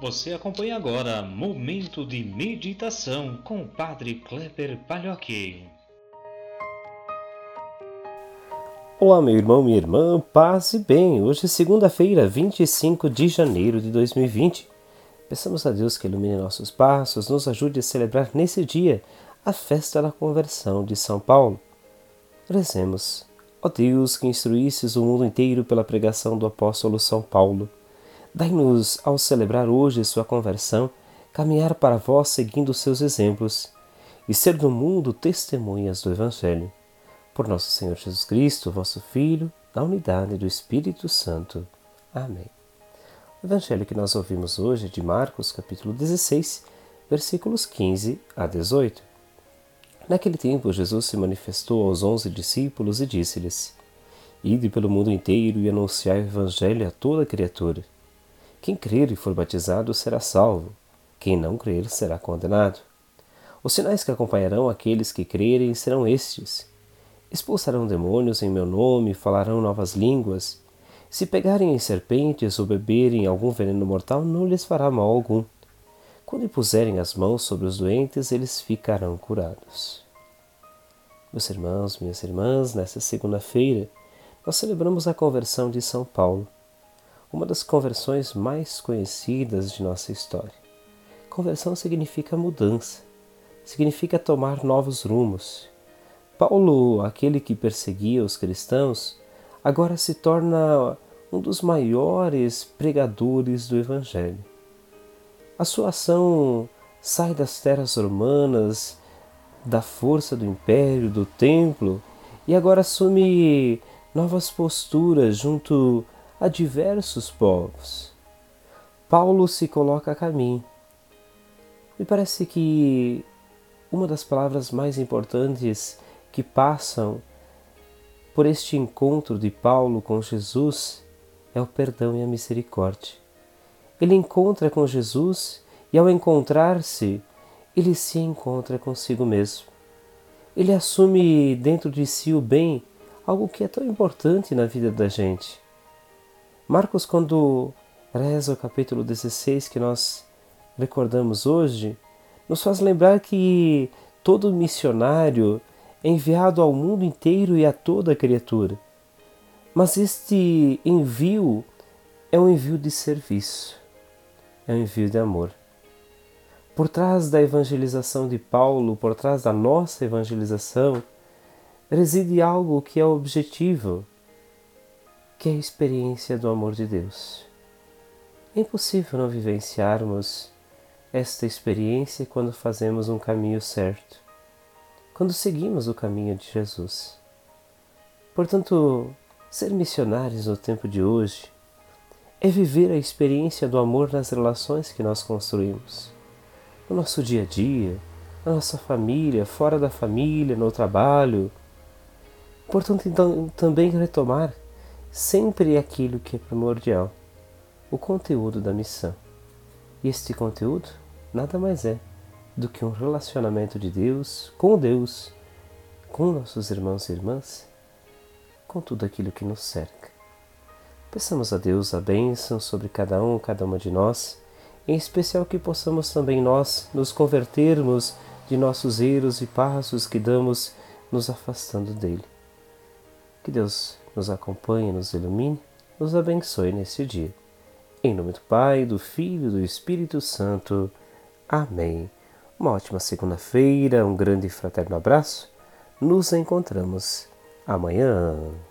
Você acompanha agora Momento de Meditação com o Padre Kleber Palhoque. Olá, meu irmão, minha irmã, paz e bem. Hoje é segunda-feira, 25 de janeiro de 2020. Peçamos a Deus que ilumine nossos passos, nos ajude a celebrar nesse dia a festa da conversão de São Paulo. Rezemos. Ó Deus, que instruísses o mundo inteiro pela pregação do apóstolo São Paulo Dai-nos, ao celebrar hoje sua conversão, caminhar para vós seguindo seus exemplos e ser no mundo testemunhas do Evangelho. Por nosso Senhor Jesus Cristo, vosso Filho, na unidade do Espírito Santo. Amém. O Evangelho que nós ouvimos hoje é de Marcos, capítulo 16, versículos 15 a 18. Naquele tempo, Jesus se manifestou aos onze discípulos e disse-lhes: Ide pelo mundo inteiro e anunciai o Evangelho a toda criatura. Quem crer e for batizado será salvo, quem não crer será condenado. Os sinais que acompanharão aqueles que crerem serão estes: expulsarão demônios em meu nome, falarão novas línguas. Se pegarem em serpentes ou beberem algum veneno mortal, não lhes fará mal algum. Quando impuserem as mãos sobre os doentes, eles ficarão curados. Meus irmãos, minhas irmãs, nesta segunda-feira, nós celebramos a conversão de São Paulo uma das conversões mais conhecidas de nossa história. Conversão significa mudança, significa tomar novos rumos. Paulo, aquele que perseguia os cristãos, agora se torna um dos maiores pregadores do Evangelho. A sua ação sai das terras romanas, da força do império, do templo, e agora assume novas posturas junto a diversos povos. Paulo se coloca a caminho. Me parece que uma das palavras mais importantes que passam por este encontro de Paulo com Jesus é o perdão e a misericórdia. Ele encontra com Jesus e, ao encontrar-se, ele se encontra consigo mesmo. Ele assume dentro de si o bem, algo que é tão importante na vida da gente. Marcos, quando reza o capítulo 16 que nós recordamos hoje, nos faz lembrar que todo missionário é enviado ao mundo inteiro e a toda criatura. Mas este envio é um envio de serviço, é um envio de amor. Por trás da evangelização de Paulo, por trás da nossa evangelização, reside algo que é objetivo, que é a experiência do amor de Deus. É impossível não vivenciarmos esta experiência quando fazemos um caminho certo, quando seguimos o caminho de Jesus. Portanto, ser missionários no tempo de hoje é viver a experiência do amor nas relações que nós construímos, no nosso dia a dia, na nossa família, fora da família, no trabalho. Portanto, então, também retomar sempre aquilo que é primordial, o conteúdo da missão. E este conteúdo nada mais é do que um relacionamento de Deus com Deus, com nossos irmãos e irmãs, com tudo aquilo que nos cerca. Peçamos a Deus a bênção sobre cada um, cada uma de nós, em especial que possamos também nós nos convertermos de nossos erros e passos que damos nos afastando dele. Que Deus nos acompanhe, nos ilumine, nos abençoe neste dia. Em nome do Pai, do Filho e do Espírito Santo. Amém. Uma ótima segunda-feira, um grande e fraterno abraço. Nos encontramos amanhã.